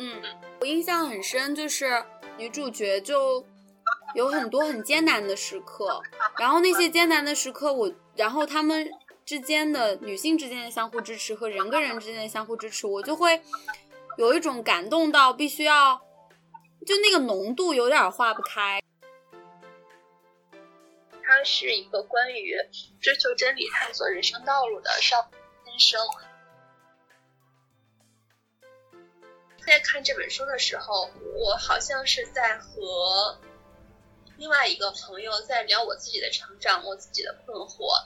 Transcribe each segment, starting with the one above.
嗯，我印象很深，就是女主角就有很多很艰难的时刻，然后那些艰难的时刻，我然后他们之间的女性之间的相互支持和人跟人之间的相互支持，我就会有一种感动到必须要，就那个浓度有点化不开。它是一个关于追求真理、探索人生道路的少先生。在看这本书的时候，我好像是在和另外一个朋友在聊我自己的成长，我自己的困惑。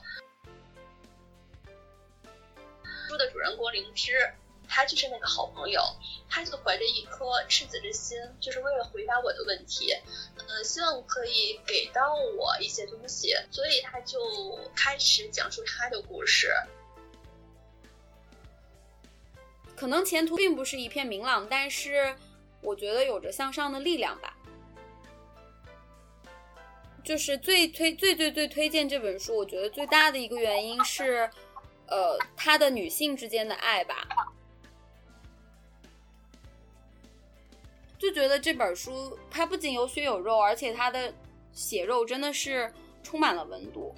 书的主人公灵芝，他就是那个好朋友，他就怀着一颗赤子之心，就是为了回答我的问题，嗯，希望可以给到我一些东西，所以他就开始讲述他的故事。可能前途并不是一片明朗，但是我觉得有着向上的力量吧。就是最推最最最推荐这本书，我觉得最大的一个原因是，呃，他的女性之间的爱吧。就觉得这本书它不仅有血有肉，而且它的血肉真的是充满了温度。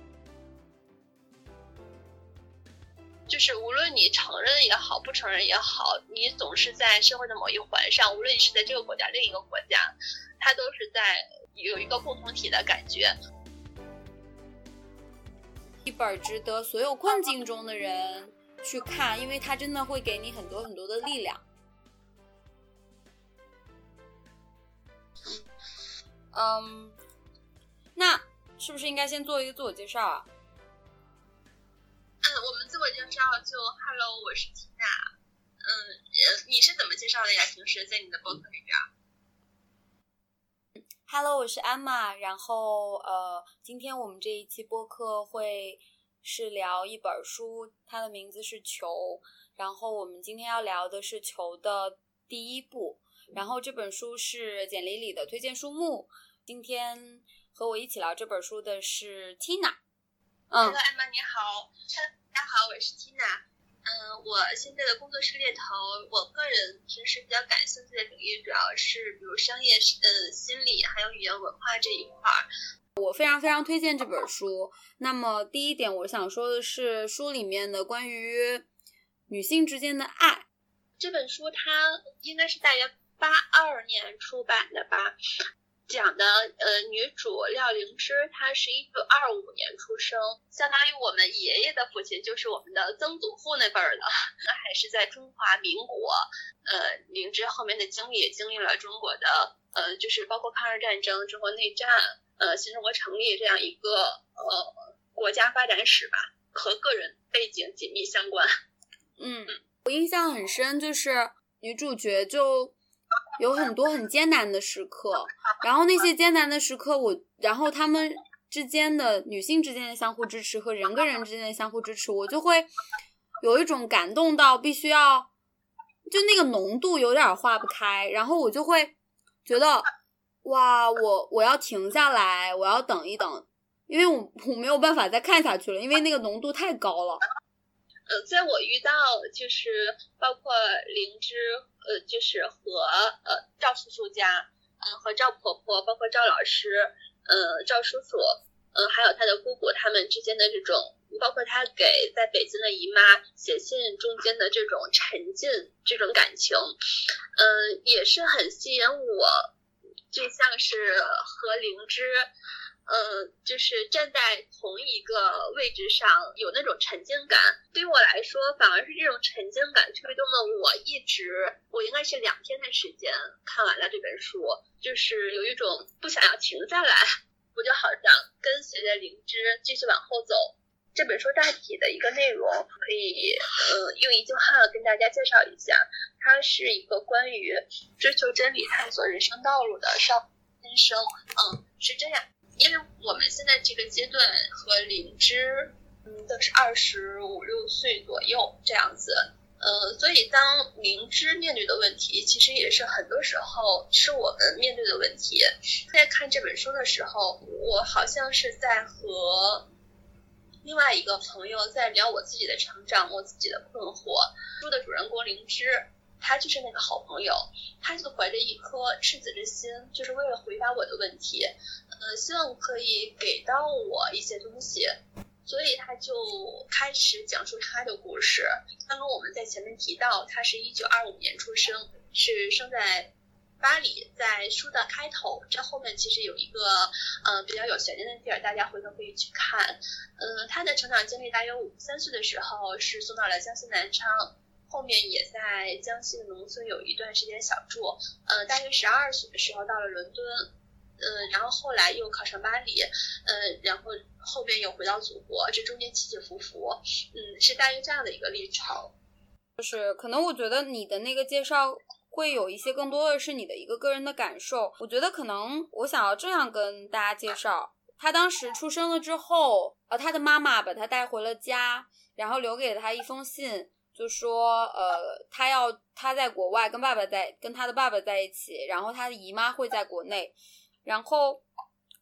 就是无论你承认也好，不承认也好，你总是在社会的某一环上，无论你是在这个国家、另一个国家，它都是在有一个共同体的感觉。一本值得所有困境中的人去看，因为它真的会给你很多很多的力量。嗯，那是不是应该先做一个自我介绍啊？嗯，我们自我介绍就 Hello，我是缇娜。嗯，你是怎么介绍的呀？平时在你的博客里边？Hello，我是 Emma。然后呃，今天我们这一期播客会是聊一本书，它的名字是《球》。然后我们今天要聊的是《球》的第一部。然后这本书是简历里的推荐书目。今天和我一起聊这本书的是 Tina。Hello，艾玛你好，大家好，我是 Tina。嗯，我现在的工作是猎头，我个人平时比较感兴趣的领域主要是比如商业、嗯心理还有语言文化这一块儿。我非常非常推荐这本书。那么第一点，我想说的是书里面的关于女性之间的爱。这本书它应该是大约八二年出版的吧。讲的呃，女主廖灵芝，她是一九二五年出生，相当于我们爷爷的父亲，就是我们的曾祖父那辈儿的。那还是在中华民国，呃，灵芝后面的经历也经历了中国的呃，就是包括抗日战争、中国内战、呃，新中国成立这样一个呃国家发展史吧，和个人背景紧密相关。嗯，我印象很深，就是女主角就。有很多很艰难的时刻，然后那些艰难的时刻，我然后他们之间的女性之间的相互支持和人跟人之间的相互支持，我就会有一种感动到必须要，就那个浓度有点化不开，然后我就会觉得哇，我我要停下来，我要等一等，因为我我没有办法再看下去了，因为那个浓度太高了。呃，在我遇到就是包括灵芝，呃，就是和呃赵叔叔家，嗯，和赵婆婆，包括赵老师，呃，赵叔叔，嗯，还有他的姑姑他们之间的这种，包括他给在北京的姨妈写信中间的这种沉浸，这种感情，嗯，也是很吸引我，就像是和灵芝。嗯，就是站在同一个位置上，有那种沉浸感。对于我来说，反而是这种沉浸感推动了我一直，我应该是两天的时间看完了这本书，就是有一种不想要停下来，我就好想跟随着灵芝继续往后走。这本书大体的一个内容，可以嗯用一句话跟大家介绍一下，它是一个关于追求真理、探索人生道路的少先生。嗯，是这样。因为我们现在这个阶段和灵芝，嗯，都是二十五六岁左右这样子，呃，所以当灵芝面对的问题，其实也是很多时候是我们面对的问题。在看这本书的时候，我好像是在和另外一个朋友在聊我自己的成长，我自己的困惑。书的主人公灵芝。他就是那个好朋友，他就怀着一颗赤子之心，就是为了回答我的问题，呃，希望可以给到我一些东西，所以他就开始讲述他的故事。刚刚我们在前面提到，他是一九二五年出生，是生在巴黎。在书的开头，这后面其实有一个呃比较有悬念的地儿，大家回头可以去看。嗯，他的成长经历大约五三岁的时候是送到了江西南昌。后面也在江西的农村有一段时间小住，嗯，大约十二岁的时候到了伦敦，嗯，然后后来又考上巴黎，嗯，然后后边又回到祖国，这中间起起伏伏，嗯，是大约这样的一个历程。就是可能我觉得你的那个介绍会有一些更多的是你的一个个人的感受，我觉得可能我想要这样跟大家介绍，他当时出生了之后，呃，他的妈妈把他带回了家，然后留给了他一封信。就说，呃，他要他在国外跟爸爸在跟他的爸爸在一起，然后他的姨妈会在国内，然后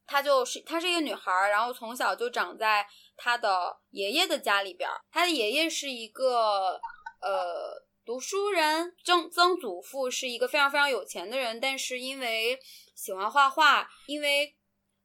她就是她是一个女孩，然后从小就长在她的爷爷的家里边。她的爷爷是一个呃读书人，曾曾祖父是一个非常非常有钱的人，但是因为喜欢画画，因为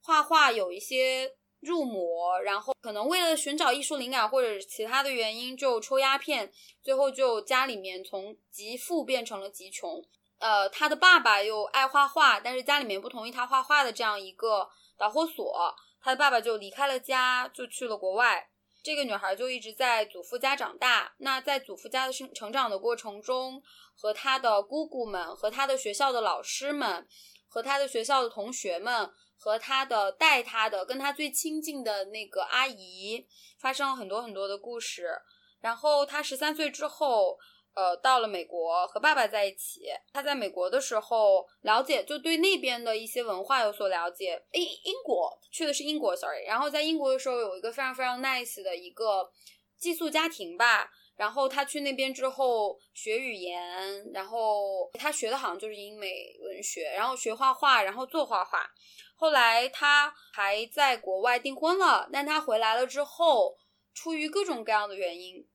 画画有一些。入魔，然后可能为了寻找艺术灵感或者其他的原因，就抽鸦片，最后就家里面从极富变成了极穷。呃，他的爸爸又爱画画，但是家里面不同意他画画的这样一个导火索，他的爸爸就离开了家，就去了国外。这个女孩就一直在祖父家长大。那在祖父家的生成长的过程中，和他的姑姑们，和他的学校的老师们，和他的学校的同学们。和他的带他的跟他最亲近的那个阿姨发生了很多很多的故事，然后他十三岁之后，呃，到了美国和爸爸在一起。他在美国的时候了解，就对那边的一些文化有所了解。英英国去的是英国，sorry。然后在英国的时候有一个非常非常 nice 的一个寄宿家庭吧。然后他去那边之后学语言，然后他学的好像就是英美文学，然后学画画，然后做画画。后来他还在国外订婚了，但他回来了之后，出于各种各样的原因，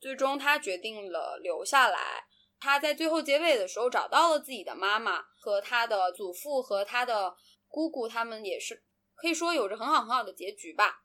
最终他决定了留下来。他在最后结尾的时候找到了自己的妈妈和他的祖父和他的姑姑，他们也是可以说有着很好很好的结局吧。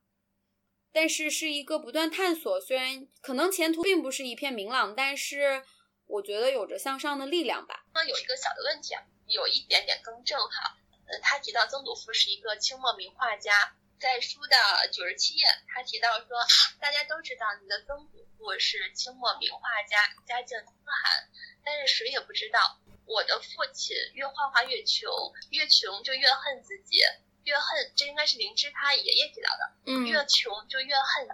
但是是一个不断探索，虽然可能前途并不是一片明朗，但是我觉得有着向上的力量吧。那有一个小的问题啊，有一点点更正哈。嗯，他提到曾祖父是一个清末名画家，在书的九十七页，他提到说，大家都知道你的曾祖父是清末名画家，家境贫寒，但是谁也不知道，我的父亲越画画越穷，越穷就越恨自己，越恨，这应该是灵芝他爷爷提到的，嗯，越穷就越恨，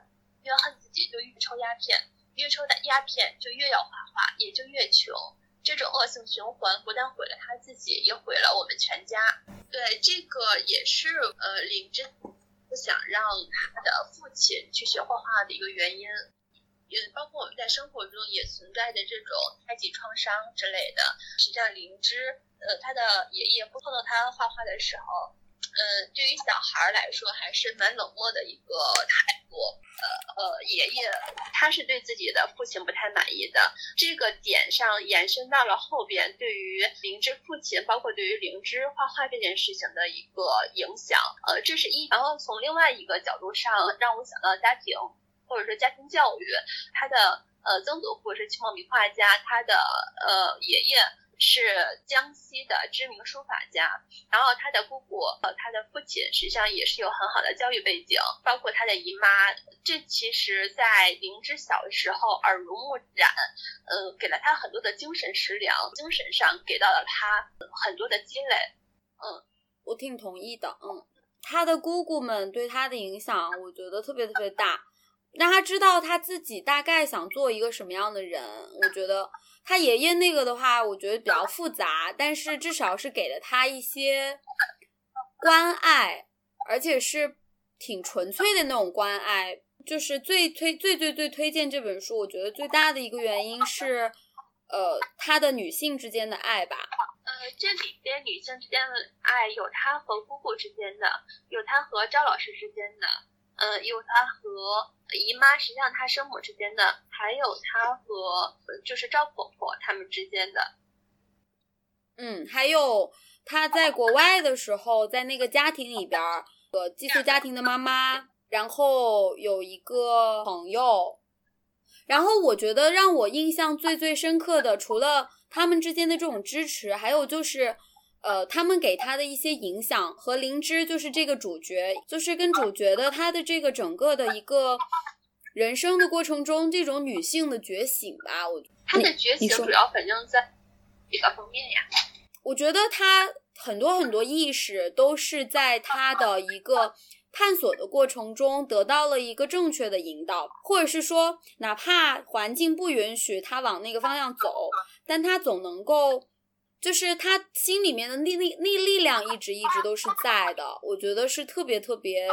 越恨自己就越抽鸦片，越抽的鸦片就越要画画，也就越穷。这种恶性循环不但毁了他自己，也毁了我们全家。对，这个也是呃林芝不想让他的父亲去学画画的一个原因。也包括我们在生活中也存在的这种胎记创伤之类的。实际上，灵芝呃他的爷爷碰到他画画的时候。嗯，对于小孩来说还是蛮冷漠的一个态度。呃呃，爷爷他是对自己的父亲不太满意的，这个点上延伸到了后边，对于灵芝父亲，包括对于灵芝画画这件事情的一个影响。呃，这是一。然后从另外一个角度上，让我想到家庭，或者说家庭教育。他的呃曾祖父是清末名画家，他的呃爷爷。是江西的知名书法家，然后他的姑姑呃，他的父亲实际上也是有很好的教育背景，包括他的姨妈，这其实在灵芝小的时候耳濡目染，呃，给了他很多的精神食粮，精神上给到了他很多的积累。嗯，我挺同意的。嗯，他的姑姑们对他的影响，我觉得特别特别大，让他知道他自己大概想做一个什么样的人，我觉得。他爷爷那个的话，我觉得比较复杂，但是至少是给了他一些关爱，而且是挺纯粹的那种关爱。就是最推最最最推荐这本书，我觉得最大的一个原因是，呃，他的女性之间的爱吧。呃，这里边女性之间的爱有他和姑姑之间的，有他和赵老师之间的。呃，有他和姨妈，实际上她生母之间的，还有她和就是赵婆婆他们之间的。嗯，还有她在国外的时候，在那个家庭里边，呃，寄宿家庭的妈妈，然后有一个朋友，然后我觉得让我印象最最深刻的，除了他们之间的这种支持，还有就是。呃，他们给他的一些影响和灵芝就是这个主角，就是跟主角的他的这个整个的一个人生的过程中，这种女性的觉醒吧。我他的觉醒主要反正在几个方面呀。我觉得他很多很多意识都是在他的一个探索的过程中得到了一个正确的引导，或者是说，哪怕环境不允许他往那个方向走，但他总能够。就是他心里面的力力力力量一直一直都是在的，我觉得是特别特别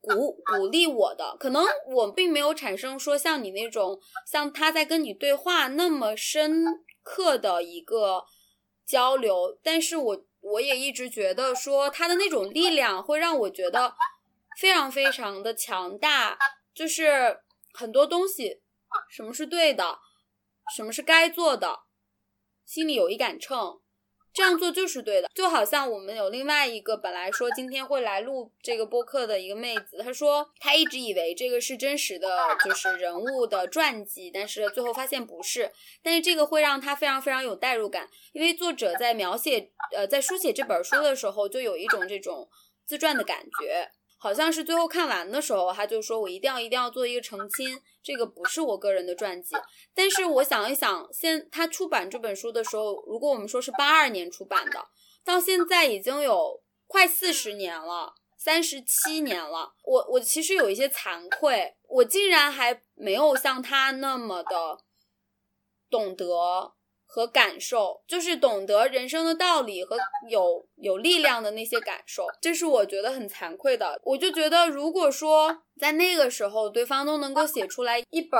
鼓鼓励我的。可能我并没有产生说像你那种像他在跟你对话那么深刻的一个交流，但是我我也一直觉得说他的那种力量会让我觉得非常非常的强大。就是很多东西，什么是对的，什么是该做的。心里有一杆秤，这样做就是对的。就好像我们有另外一个本来说今天会来录这个播客的一个妹子，她说她一直以为这个是真实的，就是人物的传记，但是最后发现不是。但是这个会让她非常非常有代入感，因为作者在描写呃在书写这本书的时候，就有一种这种自传的感觉。好像是最后看完的时候，他就说：“我一定要一定要做一个澄清，这个不是我个人的传记。”但是我想一想，现他出版这本书的时候，如果我们说是八二年出版的，到现在已经有快四十年了，三十七年了。我我其实有一些惭愧，我竟然还没有像他那么的懂得。和感受，就是懂得人生的道理和有有力量的那些感受，这是我觉得很惭愧的。我就觉得，如果说在那个时候，对方都能够写出来一本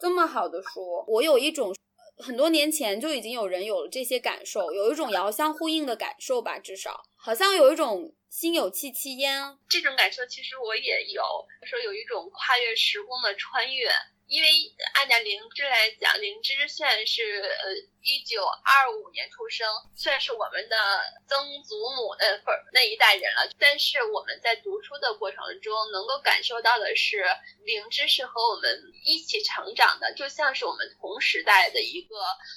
这么好的书，我有一种很多年前就已经有人有了这些感受，有一种遥相呼应的感受吧，至少好像有一种心有戚戚焉。这种感受其实我也有，说有一种跨越时空的穿越。因为按照灵芝来讲，灵芝算是呃一九二五年出生，算是我们的曾祖母那份那一代人了。但是我们在读书的过程中，能够感受到的是，灵芝是和我们一起成长的，就像是我们同时代的一个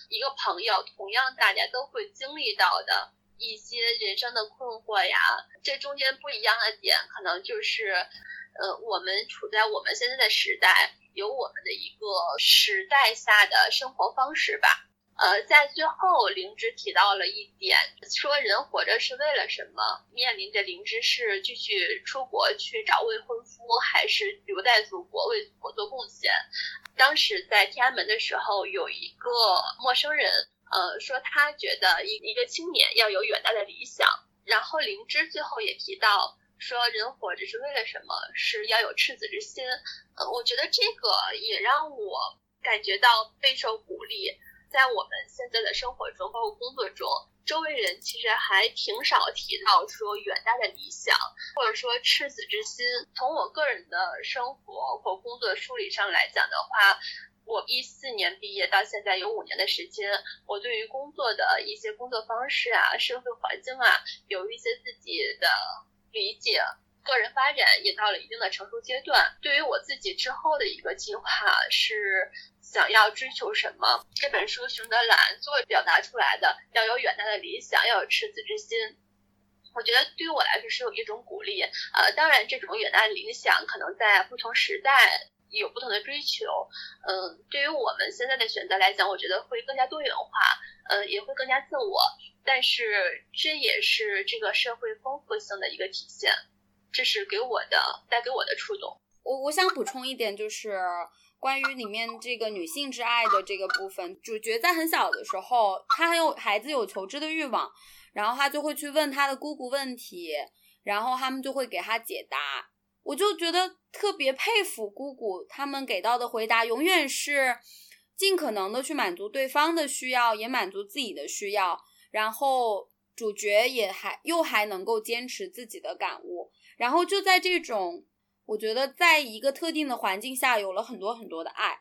一个朋友，同样大家都会经历到的一些人生的困惑呀。这中间不一样的点，可能就是，呃，我们处在我们现在的时代。有我们的一个时代下的生活方式吧。呃，在最后，灵芝提到了一点，说人活着是为了什么？面临着灵芝是继续出国去找未婚夫，还是留在祖国为祖国做贡献？当时在天安门的时候，有一个陌生人，呃，说他觉得一一个青年要有远大的理想。然后灵芝最后也提到。说人活着是为了什么？是要有赤子之心。呃，我觉得这个也让我感觉到备受鼓励。在我们现在的生活中，包括工作中，周围人其实还挺少提到说远大的理想，或者说赤子之心。从我个人的生活或工作梳理上来讲的话，我一四年毕业到现在有五年的时间，我对于工作的一些工作方式啊、社会环境啊，有一些自己的。理解个人发展也到了一定的成熟阶段。对于我自己之后的一个计划是想要追求什么？这本书熊德兰作为表达出来的，要有远大的理想，要有赤子之心。我觉得对于我来说是有一种鼓励。呃，当然这种远大的理想可能在不同时代有不同的追求。嗯，对于我们现在的选择来讲，我觉得会更加多元化，呃，也会更加自我。但是这也是这个社会丰富性的一个体现，这是给我的带给我的触动。我我想补充一点，就是关于里面这个女性之爱的这个部分，主角在很小的时候，他还有孩子有求知的欲望，然后他就会去问他的姑姑问题，然后他们就会给他解答。我就觉得特别佩服姑姑，他们给到的回答永远是尽可能的去满足对方的需要，也满足自己的需要。然后主角也还又还能够坚持自己的感悟，然后就在这种，我觉得在一个特定的环境下有了很多很多的爱。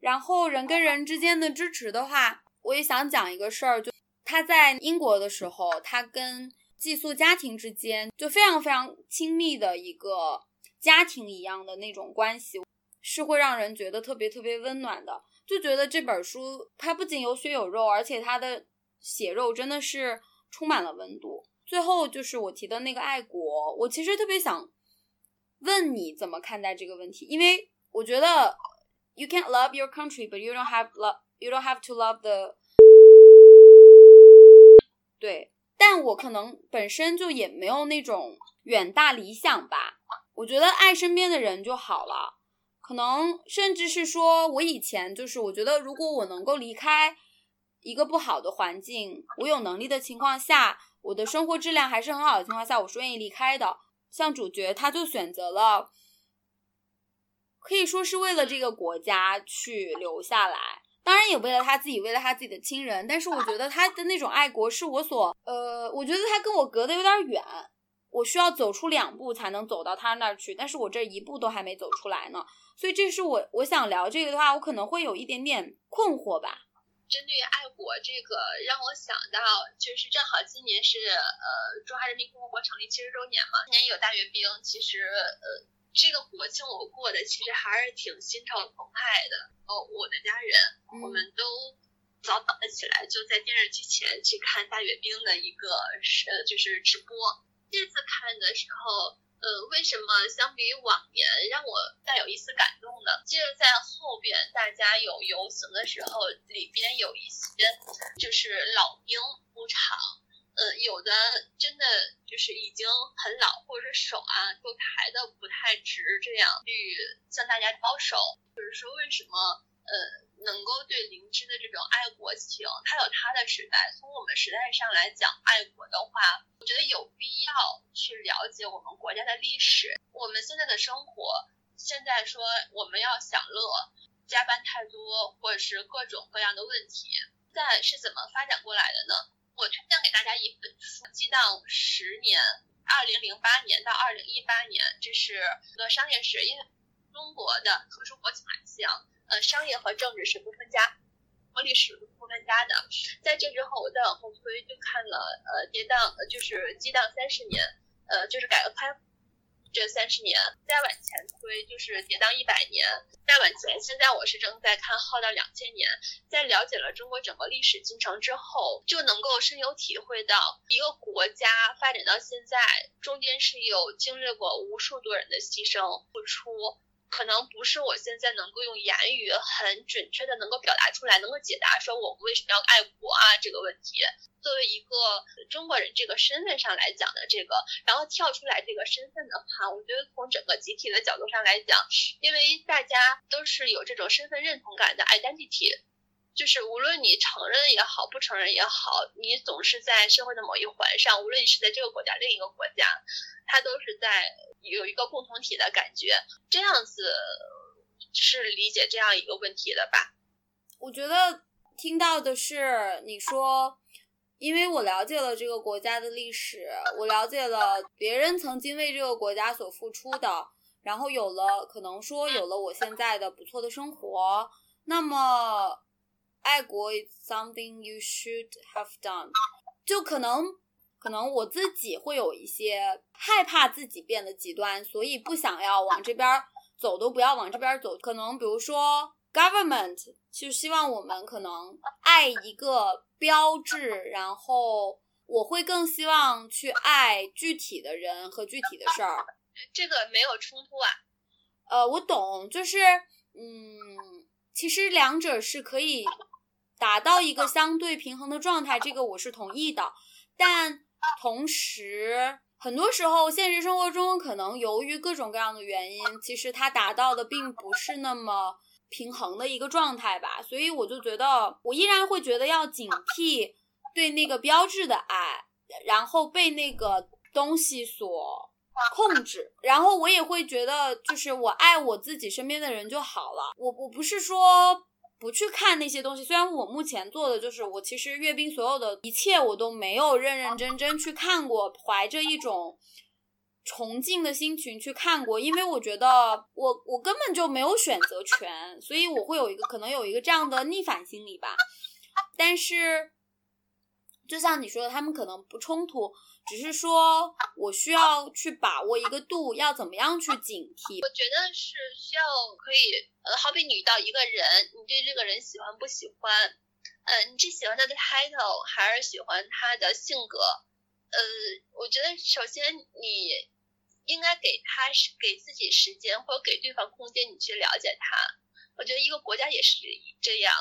然后人跟人之间的支持的话，我也想讲一个事儿，就他在英国的时候，他跟寄宿家庭之间就非常非常亲密的一个家庭一样的那种关系，是会让人觉得特别特别温暖的。就觉得这本书它不仅有血有肉，而且它的血肉真的是充满了温度。最后就是我提的那个爱国，我其实特别想问你怎么看待这个问题，因为我觉得 you can't love your country, but you don't have love, you don't have to love the 对，但我可能本身就也没有那种远大理想吧。我觉得爱身边的人就好了。可能甚至是说，我以前就是我觉得，如果我能够离开一个不好的环境，我有能力的情况下，我的生活质量还是很好的情况下，我是愿意离开的。像主角，他就选择了，可以说是为了这个国家去留下来，当然也为了他自己，为了他自己的亲人。但是我觉得他的那种爱国是我所，呃，我觉得他跟我隔得有点远。我需要走出两步才能走到他那儿去，但是我这一步都还没走出来呢，所以这是我我想聊这个的话，我可能会有一点点困惑吧。针对爱国这个，让我想到就是正好今年是呃中华人民共和国成立七十周年嘛，今年有大阅兵，其实呃这个国庆我过的其实还是挺心潮澎湃的。哦，我的家人我们都早早的起来，就在电视机前去看大阅兵的一个是就是直播。这次看的时候，呃，为什么相比往年让我带有一丝感动呢？接着在后边大家有游行的时候，里边有一些就是老兵出场，呃，有的真的就是已经很老，或者手啊都抬的不太直，这样去向大家招手，就是说为什么呃。能够对灵芝的这种爱国情，它有它的时代。从我们时代上来讲，爱国的话，我觉得有必要去了解我们国家的历史。我们现在的生活，现在说我们要享乐，加班太多，或者是各种各样的问题，在是怎么发展过来的呢？我推荐给大家一本书《激荡十年》，二零零八年到二零一八年，这是一个商业史，因为中国的特殊国情来讲。商业和政治是不分家，和历史是不分家的。在这之后，我再往后推，就看了呃，跌宕，就是激荡三十年，呃，就是改革开放这三十年。再往前推，就是跌宕一百年。再往前，现在我是正在看浩荡两千年。在了解了中国整个历史进程之后，就能够深有体会到，一个国家发展到现在，中间是有经历过无数多人的牺牲付出。可能不是我现在能够用言语很准确的能够表达出来，能够解答说我为什么要爱国啊这个问题。作为一个中国人这个身份上来讲的这个，然后跳出来这个身份的话，我觉得从整个集体的角度上来讲，因为大家都是有这种身份认同感的 identity，就是无论你承认也好，不承认也好，你总是在社会的某一环上，无论你是在这个国家另一个国家，它都是在。有一个共同体的感觉，这样子是理解这样一个问题的吧？我觉得听到的是你说，因为我了解了这个国家的历史，我了解了别人曾经为这个国家所付出的，然后有了可能说有了我现在的不错的生活。那么，爱国 is something you should have done，就可能。可能我自己会有一些害怕自己变得极端，所以不想要往这边走，都不要往这边走。可能比如说，government 就希望我们可能爱一个标志，然后我会更希望去爱具体的人和具体的事儿。这个没有冲突啊。呃，我懂，就是嗯，其实两者是可以达到一个相对平衡的状态，这个我是同意的，但。同时，很多时候现实生活中可能由于各种各样的原因，其实它达到的并不是那么平衡的一个状态吧。所以我就觉得，我依然会觉得要警惕对那个标志的爱，然后被那个东西所控制。然后我也会觉得，就是我爱我自己身边的人就好了。我我不是说。不去看那些东西，虽然我目前做的就是我其实阅兵所有的一切我都没有认认真真去看过，怀着一种崇敬的心情去看过，因为我觉得我我根本就没有选择权，所以我会有一个可能有一个这样的逆反心理吧。但是，就像你说的，他们可能不冲突，只是说我需要去把握一个度，要怎么样去警惕。我觉得是需要可以，呃，好比你遇到一个人，你对这个人喜欢不喜欢？呃，你是喜欢他的 title 还是喜欢他的性格？呃，我觉得首先你。应该给他给自己时间，或者给对方空间，你去了解他。我觉得一个国家也是这样。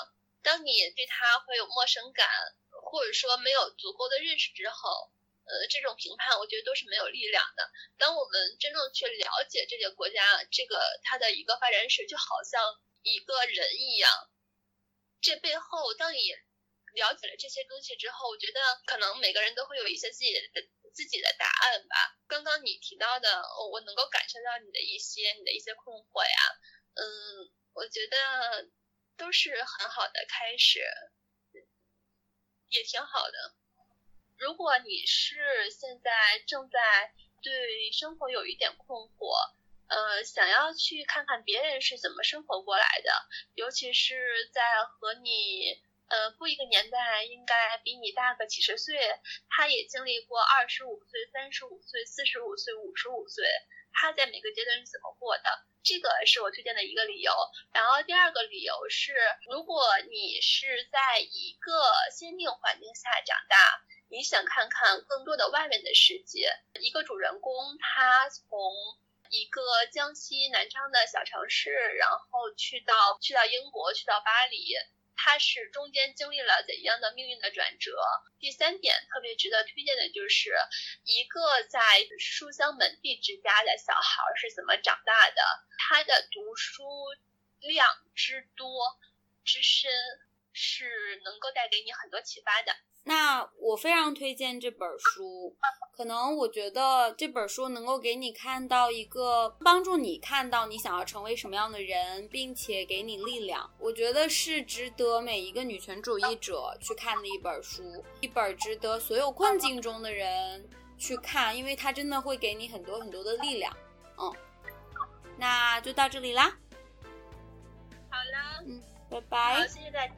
当你对他会有陌生感，或者说没有足够的认识之后，呃，这种评判我觉得都是没有力量的。当我们真正去了解这个国家，这个它的一个发展史，就好像一个人一样。这背后，当你了解了这些东西之后，我觉得可能每个人都会有一些自己的。自己的答案吧。刚刚你提到的，我能够感受到你的一些你的一些困惑呀。嗯，我觉得都是很好的开始，也挺好的。如果你是现在正在对生活有一点困惑，呃，想要去看看别人是怎么生活过来的，尤其是在和你。呃，不一个年代应该比你大个几十岁，他也经历过二十五岁、三十五岁、四十五岁、五十五岁，他在每个阶段是怎么过的？这个是我推荐的一个理由。然后第二个理由是，如果你是在一个限定环境下长，想看看更多的外面的世界。一个主人公他从一个江西南昌的小城市，然后去到去到英国，去到巴黎。他是中间经历了怎样的命运的转折？第三点特别值得推荐的就是一个在书香门第之家的小孩是怎么长大的，他的读书量之多之深是能够带给你很多启发的。那我非常推荐这本书，可能我觉得这本书能够给你看到一个帮助你看到你想要成为什么样的人，并且给你力量。我觉得是值得每一个女权主义者去看的一本书，一本值得所有困境中的人去看，因为它真的会给你很多很多的力量。嗯，那就到这里啦。好了，嗯，拜拜。好，谢谢大家。